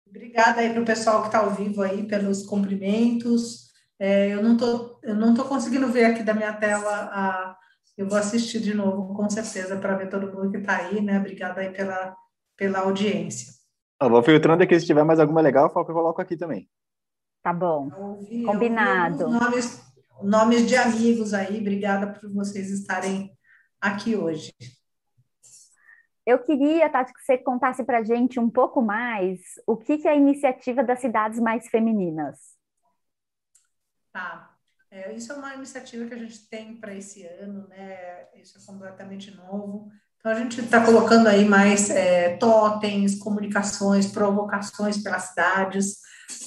Obrigada aí para o pessoal que está ao vivo aí pelos cumprimentos. É, eu não tô, eu não tô conseguindo ver aqui da minha tela a, eu vou assistir de novo, com certeza, para ver todo mundo que está aí, né? Obrigada aí pela, pela audiência. Eu vou filtrando aqui, se tiver mais alguma legal, eu coloco aqui também. Tá bom. Ouvi, Combinado. Nomes, nomes de amigos aí, obrigada por vocês estarem aqui hoje. Eu queria, Tati, que você contasse para a gente um pouco mais o que, que é a iniciativa das cidades mais femininas. Tá. É, isso é uma iniciativa que a gente tem para esse ano, né? Isso é completamente novo. Então, a gente está colocando aí mais é, totens, comunicações, provocações pelas cidades,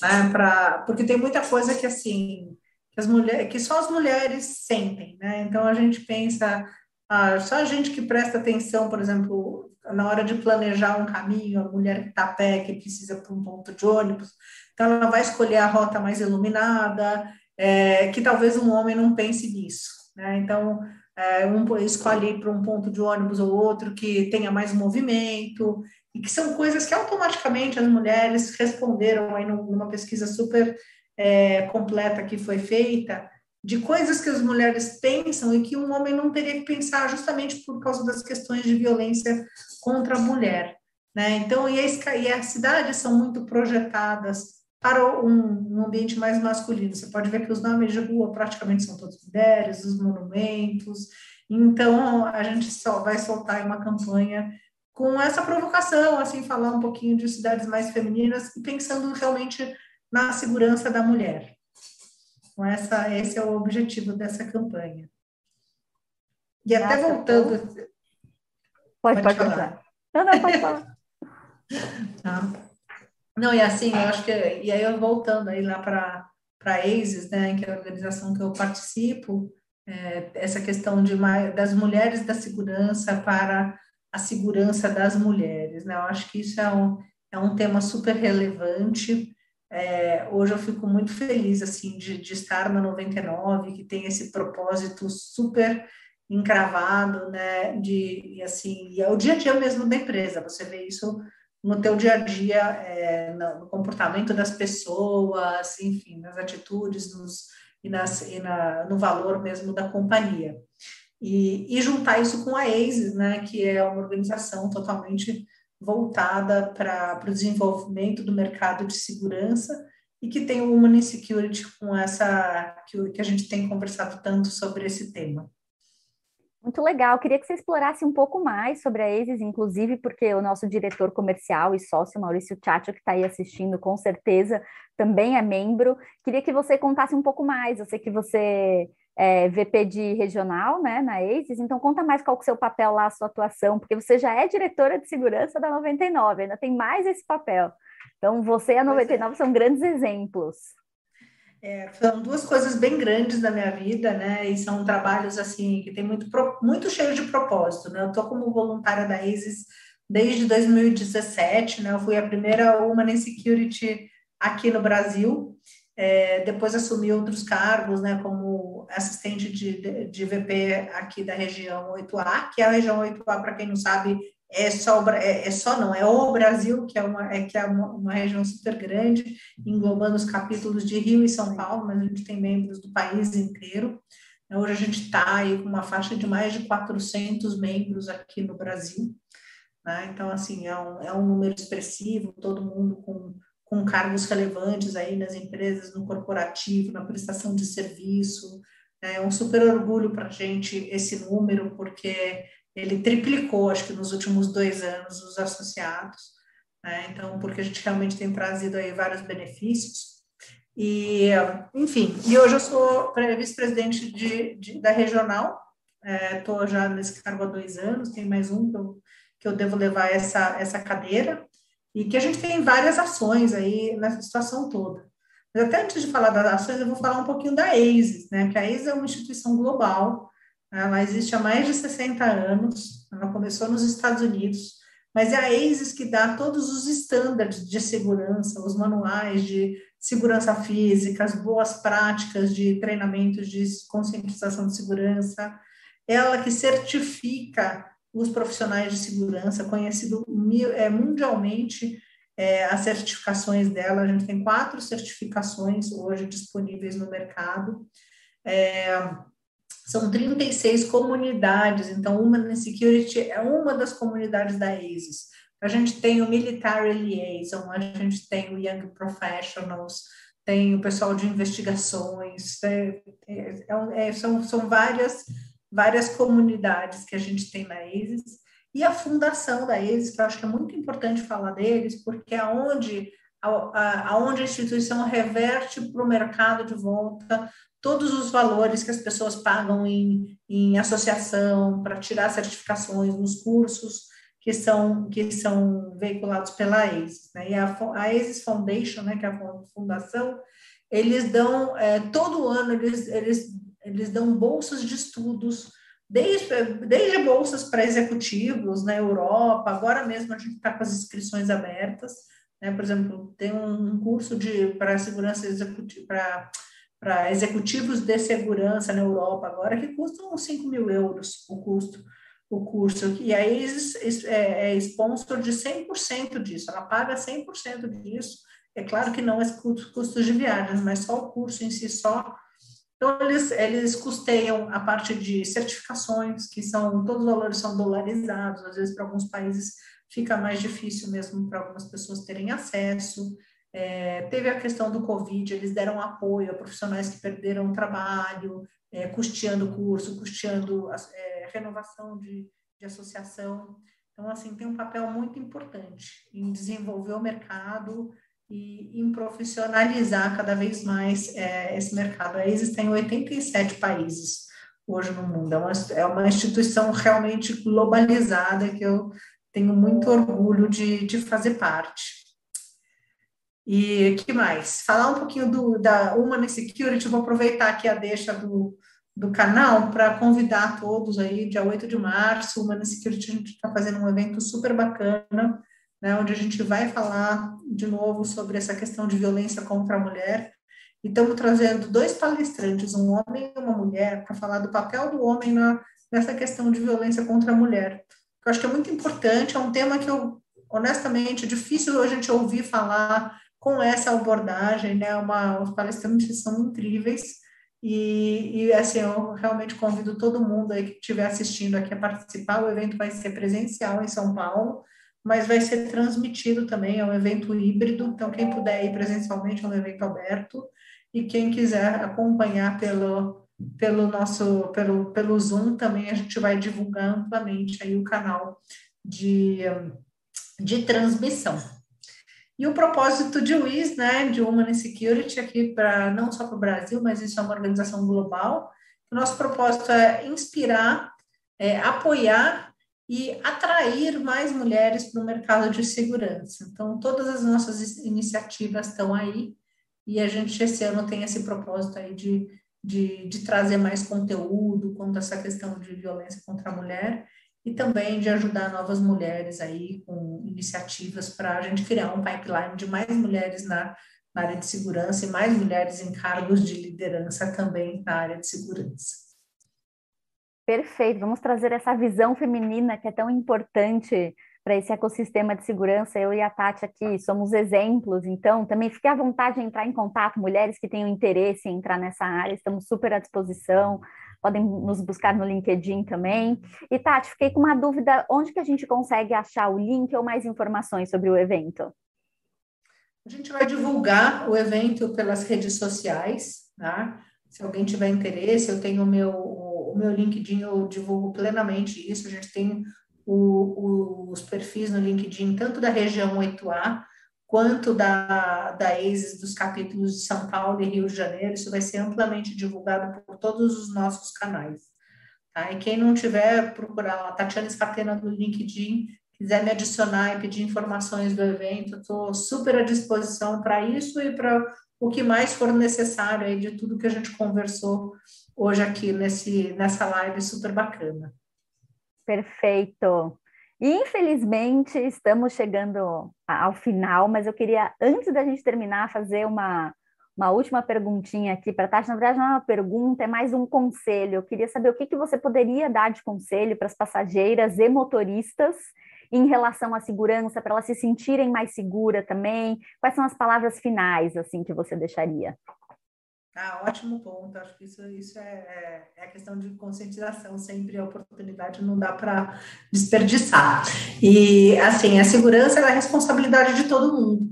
né, pra, porque tem muita coisa que, assim, que, as mulheres, que só as mulheres sentem, né? Então, a gente pensa, ah, só a gente que presta atenção, por exemplo, na hora de planejar um caminho, a mulher que está a pé, que precisa para um ponto de ônibus, então ela vai escolher a rota mais iluminada, é, que talvez um homem não pense nisso, né? Então, é, um escolhe para um ponto de ônibus ou outro que tenha mais movimento, e que são coisas que automaticamente as mulheres responderam aí numa pesquisa super é, completa que foi feita, de coisas que as mulheres pensam e que um homem não teria que pensar justamente por causa das questões de violência contra a mulher. Né? Então, e, a, e as cidades são muito projetadas para um, um, ambiente mais masculino. Você pode ver que os nomes de rua praticamente são todos mulheres, os monumentos. Então, a gente só vai soltar uma campanha com essa provocação, assim, falar um pouquinho de cidades mais femininas e pensando realmente na segurança da mulher. Então, essa, esse é o objetivo dessa campanha. E até Nossa, voltando. Pode, pode, pode falar. Não, não, pode falar. tá. Não, e assim, eu acho que, e aí eu voltando aí lá para a ACES, né, que é a organização que eu participo, é, essa questão de das mulheres da segurança para a segurança das mulheres, né, eu acho que isso é um, é um tema super relevante, é, hoje eu fico muito feliz, assim, de, de estar na 99, que tem esse propósito super encravado, né, de, e assim, e é o dia a dia mesmo da empresa, você vê isso no teu dia a dia, é, no comportamento das pessoas, enfim, nas atitudes nos, e, nas, e na, no valor mesmo da companhia. E, e juntar isso com a ACES, né, que é uma organização totalmente voltada para o desenvolvimento do mercado de segurança e que tem o Human Security com essa que, que a gente tem conversado tanto sobre esse tema. Muito legal. Queria que você explorasse um pouco mais sobre a ESIS, inclusive porque o nosso diretor comercial e sócio, Maurício Tchatcho, que está aí assistindo, com certeza também é membro. Queria que você contasse um pouco mais. Eu sei que você é VP de regional né, na ESIS, então conta mais qual é o seu papel lá, a sua atuação, porque você já é diretora de segurança da 99, ainda tem mais esse papel. Então, você e a 99 é. são grandes exemplos. É, são duas coisas bem grandes da minha vida, né? E são trabalhos assim que tem muito muito cheio de propósito, né? Eu tô como voluntária da ISIS desde 2017, né? Eu fui a primeira Human Security aqui no Brasil. É, depois assumi outros cargos, né? Como assistente de, de, de VP aqui da região 8A, que é a região 8A, para quem não sabe, é só, é, é, só não, é o Brasil, que é, uma, é, que é uma, uma, região super grande, englobando os capítulos de Rio e São Paulo, mas a gente tem membros do país inteiro. Hoje a gente está aí com uma faixa de mais de 400 membros aqui no Brasil. Né? Então, assim, é um, é um número expressivo, todo mundo com, com cargos relevantes aí nas empresas, no corporativo, na prestação de serviço. É um super orgulho para a gente esse número, porque ele triplicou, acho que nos últimos dois anos, os associados. Né? Então, porque a gente realmente tem trazido aí vários benefícios. E, enfim, e hoje eu sou vice-presidente de, de, da regional, estou é, já nesse cargo há dois anos, tem mais um que eu, que eu devo levar essa, essa cadeira, e que a gente tem várias ações aí nessa situação toda. Mas até antes de falar das ações, eu vou falar um pouquinho da ACES, né? que a ACES é uma instituição global, ela existe há mais de 60 anos, ela começou nos Estados Unidos, mas é a ASIS que dá todos os estándares de segurança, os manuais de segurança física, as boas práticas de treinamentos de conscientização de segurança, ela que certifica os profissionais de segurança, conhecido é, mundialmente é, as certificações dela, a gente tem quatro certificações hoje disponíveis no mercado. É, são 36 comunidades, então Human Security é uma das comunidades da ASIS. A gente tem o Military Liaison, a gente tem o Young Professionals, tem o pessoal de investigações, é, é, é, são, são várias, várias comunidades que a gente tem na ASIS, e a fundação da ASIS, que eu acho que é muito importante falar deles, porque é onde aonde a instituição reverte para o mercado de volta todos os valores que as pessoas pagam em, em associação para tirar certificações nos cursos que são que são veiculados pela ACES, né? E a, a ACES Foundation, né, que é a fundação, eles dão é, todo ano eles, eles eles dão bolsas de estudos desde, desde bolsas para executivos na Europa, agora mesmo a gente está com as inscrições abertas, né? Por exemplo, tem um curso de para segurança executiva para para executivos de segurança na Europa agora, que custam 5 mil euros o custo, o curso. E aí é, é sponsor de 100% disso, ela paga 100% disso. É claro que não é custos de viagens, mas só o curso em si só Então, eles, eles custeiam a parte de certificações, que são, todos os valores são dolarizados, às vezes para alguns países fica mais difícil mesmo para algumas pessoas terem acesso. É, teve a questão do Covid, eles deram apoio a profissionais que perderam o trabalho, é, custeando curso, custeando é, renovação de, de associação. Então, assim, tem um papel muito importante em desenvolver o mercado e em profissionalizar cada vez mais é, esse mercado. Existem em 87 países hoje no mundo. É uma, é uma instituição realmente globalizada que eu tenho muito orgulho de, de fazer parte. E que mais? Falar um pouquinho do, da Human Security, vou aproveitar aqui a deixa do, do canal para convidar todos aí, dia 8 de março, Human Security, a gente está fazendo um evento super bacana, né, onde a gente vai falar de novo sobre essa questão de violência contra a mulher. E estamos trazendo dois palestrantes, um homem e uma mulher, para falar do papel do homem na, nessa questão de violência contra a mulher. Eu acho que é muito importante, é um tema que eu, honestamente, é difícil a gente ouvir falar com essa abordagem, né? Uma, os palestrantes são incríveis e, e, assim, eu realmente convido todo mundo aí que estiver assistindo aqui a participar. O evento vai ser presencial em São Paulo, mas vai ser transmitido também, é um evento híbrido, então quem puder ir presencialmente é um evento aberto, e quem quiser acompanhar pelo, pelo nosso, pelo, pelo Zoom, também a gente vai divulgar amplamente aí o canal de, de transmissão. E o propósito de WIS, né, de Human Security, aqui para não só para o Brasil, mas isso é uma organização global. O nosso propósito é inspirar, é, apoiar e atrair mais mulheres para o mercado de segurança. Então, todas as nossas iniciativas estão aí e a gente esse ano tem esse propósito aí de, de, de trazer mais conteúdo quanto a essa questão de violência contra a mulher e também de ajudar novas mulheres aí com iniciativas para a gente criar um pipeline de mais mulheres na, na área de segurança e mais mulheres em cargos de liderança também na área de segurança. Perfeito, vamos trazer essa visão feminina que é tão importante para esse ecossistema de segurança. Eu e a Tati aqui somos exemplos, então também fique à vontade de entrar em contato, mulheres que tenham interesse em entrar nessa área, estamos super à disposição, podem nos buscar no LinkedIn também. E Tati, fiquei com uma dúvida, onde que a gente consegue achar o link ou mais informações sobre o evento? A gente vai divulgar o evento pelas redes sociais, tá? Se alguém tiver interesse, eu tenho o meu o meu LinkedIn eu divulgo plenamente isso. A gente tem o, o, os perfis no LinkedIn, tanto da região 8A, quanto da, da dos capítulos de São Paulo e Rio de Janeiro. Isso vai ser amplamente divulgado por todos os nossos canais. Tá? E quem não tiver, procurar a Tatiana Escatena do LinkedIn, quiser me adicionar e pedir informações do evento, estou super à disposição para isso e para o que mais for necessário aí de tudo que a gente conversou hoje aqui nesse, nessa live super bacana. Perfeito. Infelizmente, estamos chegando ao final, mas eu queria, antes da gente terminar, fazer uma, uma última perguntinha aqui para a Tati. Na verdade, não é uma pergunta, é mais um conselho. Eu queria saber o que, que você poderia dar de conselho para as passageiras e motoristas em relação à segurança, para elas se sentirem mais seguras também. Quais são as palavras finais assim que você deixaria? Ah, ótimo ponto. Acho que isso, isso é, é, é a questão de conscientização, sempre a oportunidade não dá para desperdiçar. E, assim, a segurança é a responsabilidade de todo mundo.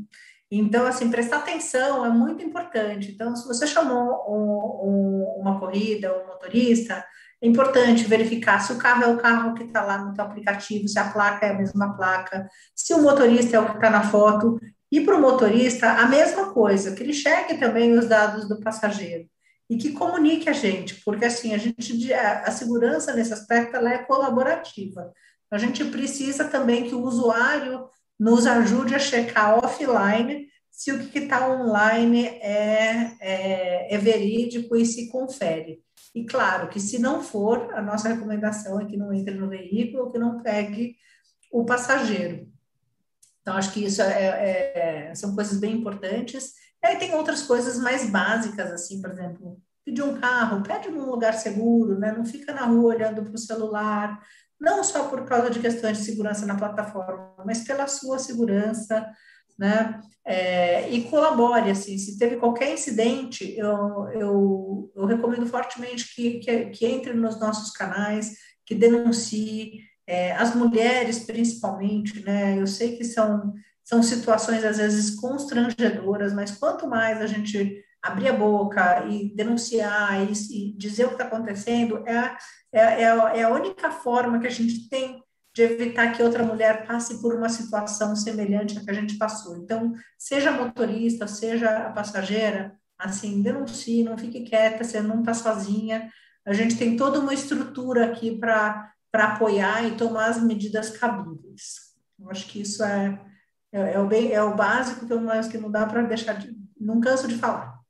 Então, assim, prestar atenção é muito importante. Então, se você chamou um, um, uma corrida, um motorista, é importante verificar se o carro é o carro que está lá no teu aplicativo, se a placa é a mesma placa, se o motorista é o que está na foto, e para o motorista, a mesma coisa, que ele cheque também os dados do passageiro e que comunique a gente, porque assim, a gente a, segurança nesse aspecto ela é colaborativa. A gente precisa também que o usuário nos ajude a checar offline se o que está online é, é, é verídico e se confere. E claro que se não for, a nossa recomendação é que não entre no veículo que não pegue o passageiro. Então, acho que isso é, é, é, são coisas bem importantes. E aí tem outras coisas mais básicas, assim, por exemplo, pedir um carro, pede num lugar seguro, né? Não fica na rua olhando para o celular, não só por causa de questões de segurança na plataforma, mas pela sua segurança. né? É, e colabore, assim, se teve qualquer incidente, eu, eu, eu recomendo fortemente que, que, que, entre nos nossos canais, que denuncie, é, as mulheres principalmente, né? Eu sei que são, são situações às vezes constrangedoras, mas quanto mais a gente abrir a boca e denunciar e, e dizer o que está acontecendo, é a, é, é, é a única forma que a gente tem de evitar que outra mulher passe por uma situação semelhante à que a gente passou. Então, seja motorista, seja a passageira, assim, denuncie, não fique quieta, você não está sozinha. A gente tem toda uma estrutura aqui para apoiar e tomar as medidas cabíveis. Eu acho que isso é, é, é o, bem, é o básico, pelo menos, que não dá para deixar de. Não canso de falar.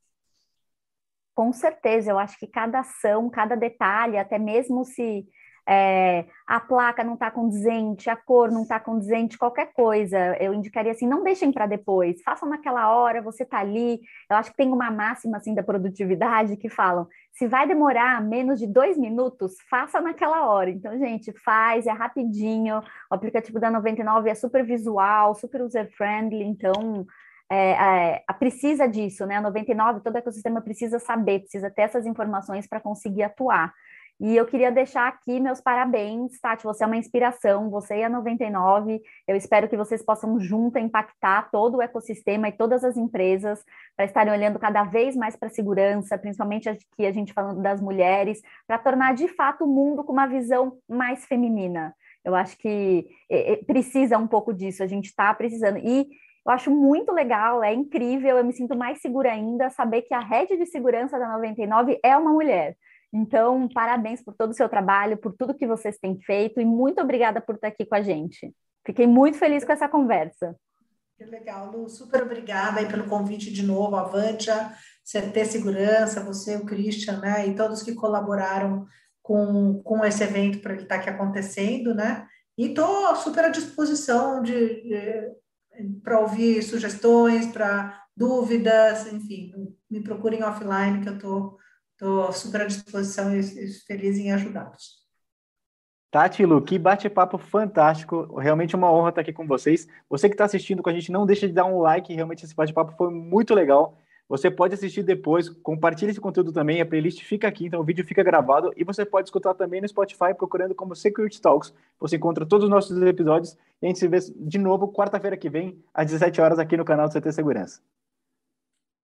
Com certeza, eu acho que cada ação, cada detalhe, até mesmo se é, a placa não está condizente, a cor não está condizente, qualquer coisa, eu indicaria assim, não deixem para depois, façam naquela hora, você está ali. Eu acho que tem uma máxima assim da produtividade que falam, se vai demorar menos de dois minutos, faça naquela hora. Então, gente, faz, é rapidinho. O aplicativo da 99 é super visual, super user-friendly, então é, é, precisa disso, né? A 99, todo ecossistema precisa saber, precisa ter essas informações para conseguir atuar. E eu queria deixar aqui meus parabéns, Tati. Você é uma inspiração, você e a 99. Eu espero que vocês possam junto impactar todo o ecossistema e todas as empresas para estarem olhando cada vez mais para a segurança, principalmente aqui a gente falando das mulheres, para tornar de fato o mundo com uma visão mais feminina. Eu acho que precisa um pouco disso, a gente está precisando. E eu acho muito legal, é incrível, eu me sinto mais segura ainda saber que a rede de segurança da 99 é uma mulher. Então, parabéns por todo o seu trabalho, por tudo que vocês têm feito e muito obrigada por estar aqui com a gente. Fiquei muito feliz com essa conversa. Que legal, Lu. Super obrigada aí pelo convite de novo, Avantia, CT Segurança, você, o Christian, né, e todos que colaboraram com, com esse evento para ele estar aqui acontecendo, né? E estou super à disposição de, de para ouvir sugestões, para dúvidas, enfim, me procurem offline que eu estou Estou super à disposição e feliz em ajudá-los. Tati Lu, que bate-papo fantástico. Realmente uma honra estar aqui com vocês. Você que está assistindo com a gente, não deixa de dar um like. Realmente esse bate-papo foi muito legal. Você pode assistir depois, compartilhe esse conteúdo também. A playlist fica aqui, então o vídeo fica gravado. E você pode escutar também no Spotify, procurando como Security Talks. Você encontra todos os nossos episódios. E a gente se vê de novo quarta-feira que vem, às 17 horas, aqui no canal do CT Segurança.